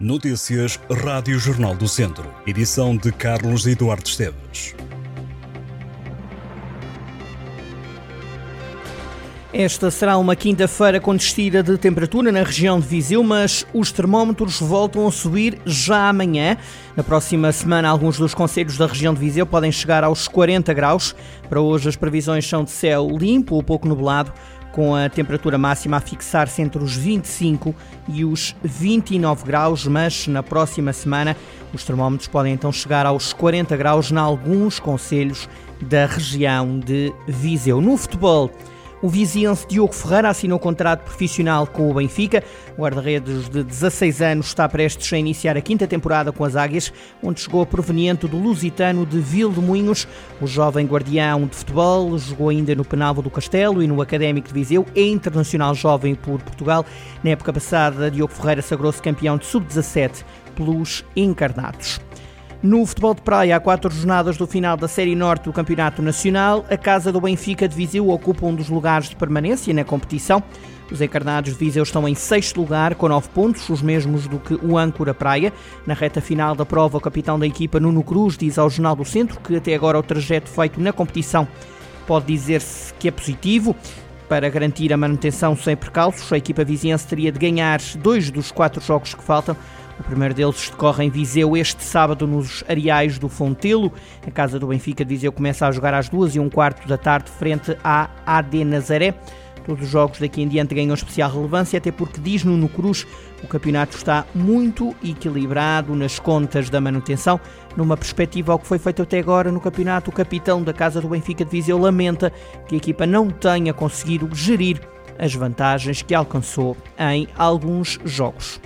Notícias Rádio Jornal do Centro. Edição de Carlos Eduardo Esteves. Esta será uma quinta-feira com descida de temperatura na região de Viseu, mas os termómetros voltam a subir já amanhã. Na próxima semana, alguns dos conselhos da região de Viseu podem chegar aos 40 graus. Para hoje, as previsões são de céu limpo ou pouco nublado com a temperatura máxima a fixar-se entre os 25 e os 29 graus, mas na próxima semana os termómetros podem então chegar aos 40 graus em alguns conselhos da região de Viseu. No futebol, o viziense Diogo Ferreira assinou contrato profissional com o Benfica. O guarda-redes de 16 anos está prestes a iniciar a quinta temporada com as Águias, onde chegou proveniente do Lusitano de Moinhos. O jovem guardião de futebol jogou ainda no Penalvo do Castelo e no Académico de Viseu. É internacional jovem por Portugal. Na época passada, Diogo Ferreira sagrou-se campeão de sub-17 pelos encarnados. No futebol de praia, há quatro jornadas do final da Série Norte do Campeonato Nacional. A Casa do Benfica de Viseu ocupa um dos lugares de permanência na competição. Os encarnados de Viseu estão em sexto lugar, com nove pontos, os mesmos do que o Âncora Praia. Na reta final da prova, o capitão da equipa, Nuno Cruz, diz ao Jornal do Centro que até agora o trajeto feito na competição pode dizer-se que é positivo. Para garantir a manutenção sem percalços, a equipa viziense teria de ganhar dois dos quatro jogos que faltam o primeiro deles decorre em Viseu este sábado nos Areais do Fontelo. A casa do Benfica de Viseu começa a jogar às duas e um quarto da tarde frente à AD Nazaré. Todos os jogos daqui em diante ganham especial relevância, até porque, diz Nuno Cruz, o campeonato está muito equilibrado nas contas da manutenção. Numa perspectiva ao que foi feito até agora no campeonato, o capitão da Casa do Benfica de Viseu lamenta que a equipa não tenha conseguido gerir as vantagens que alcançou em alguns jogos.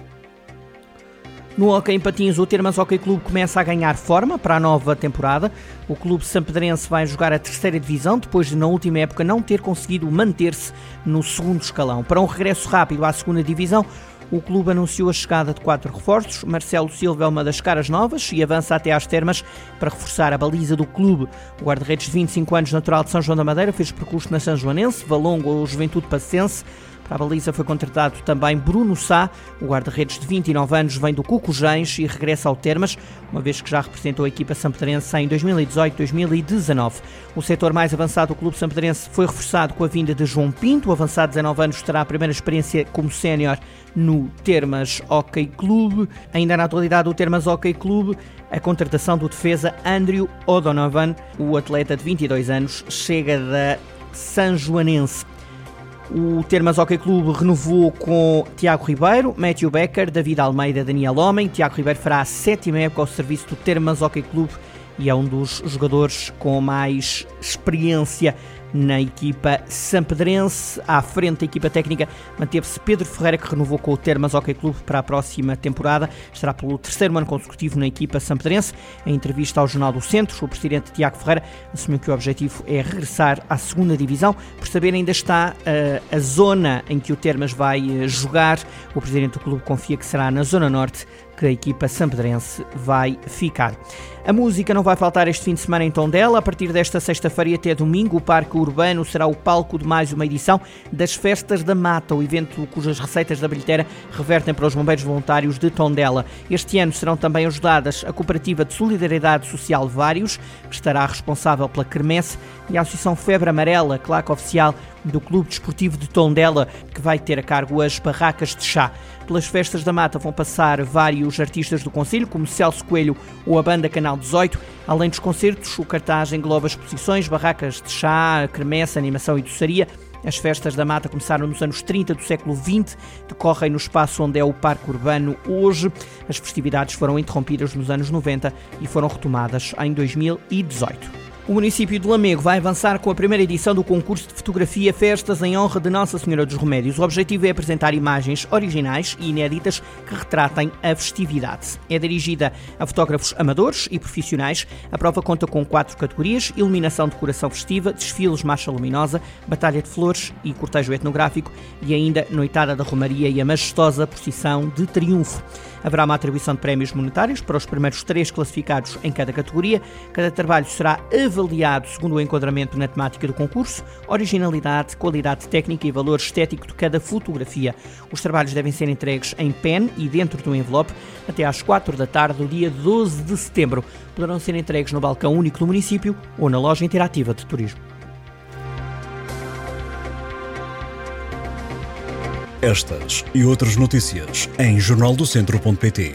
No Hockey em Patins, o Termas Hockey Clube começa a ganhar forma para a nova temporada. O clube sampedrense vai jogar a terceira divisão depois de, na última época, não ter conseguido manter-se no segundo escalão. Para um regresso rápido à segunda divisão, o clube anunciou a chegada de quatro reforços. Marcelo Silva é uma das caras novas e avança até às termas para reforçar a baliza do clube. O guarda-redes de 25 anos, natural de São João da Madeira, fez percurso na São Joanense, Valongo ou Juventude Pacense. Para a baliza foi contratado também Bruno Sá, o guarda-redes de 29 anos, vem do Cucujães e regressa ao Termas, uma vez que já representou a equipa sampedrense em 2018-2019. O setor mais avançado do clube sampedrense foi reforçado com a vinda de João Pinto, o avançado de 19 anos terá a primeira experiência como sénior no Termas Hockey Clube. Ainda na atualidade do Termas Hockey Clube, a contratação do defesa Andrew O'Donovan, o atleta de 22 anos, chega da São Joanense. O Termas Hockey Clube renovou com Tiago Ribeiro, Matthew Becker, David Almeida, Daniel Homem. Tiago Ribeiro fará a sétima época ao serviço do Termas Hockey Clube e é um dos jogadores com mais experiência na equipa sampedrense. À frente da equipa técnica manteve-se Pedro Ferreira, que renovou com o Termas Hockey Clube para a próxima temporada. Estará pelo terceiro ano consecutivo na equipa sampedrense. Em entrevista ao Jornal do Centro, o presidente Tiago Ferreira assumiu que o objetivo é regressar à segunda divisão. Por saber, ainda está uh, a zona em que o Termas vai uh, jogar. O presidente do clube confia que será na Zona Norte que a equipa sampedrense vai ficar. A música não vai faltar este fim de semana em Tondela. A partir desta sexta-feira até domingo, o Parque Urbano será o palco de mais uma edição das Festas da Mata, o evento cujas receitas da bilheteira revertem para os bombeiros voluntários de Tondela. Este ano serão também ajudadas a Cooperativa de Solidariedade Social Vários, que estará responsável pela Kermesse, e a Associação Febre Amarela, claque oficial do Clube Desportivo de Tondela, que vai ter a cargo as barracas de chá. Pelas festas da mata vão passar vários artistas do Conselho, como Celso Coelho ou a banda Canal 18. Além dos concertos, o cartaz engloba exposições, barracas de chá, cremessa, animação e doçaria. As festas da mata começaram nos anos 30 do século XX, decorrem no espaço onde é o Parque Urbano hoje. As festividades foram interrompidas nos anos 90 e foram retomadas em 2018. O município de Lamego vai avançar com a primeira edição do concurso de fotografia Festas em honra de Nossa Senhora dos Remédios. O objetivo é apresentar imagens originais e inéditas que retratem a festividade. É dirigida a fotógrafos amadores e profissionais. A prova conta com quatro categorias: iluminação de decoração festiva, desfiles marcha luminosa, batalha de flores e cortejo etnográfico e ainda noitada da Romaria e a majestosa procissão de triunfo. Haverá uma atribuição de prémios monetários para os primeiros três classificados em cada categoria. Cada trabalho será avaliado avaliado segundo o enquadramento na temática do concurso, originalidade, qualidade técnica e valor estético de cada fotografia. Os trabalhos devem ser entregues em pen e dentro do envelope até às 4 da tarde do dia 12 de setembro. Poderão ser entregues no balcão único do município ou na loja interativa de turismo. Estas e outras notícias em jornaldocentro.pt.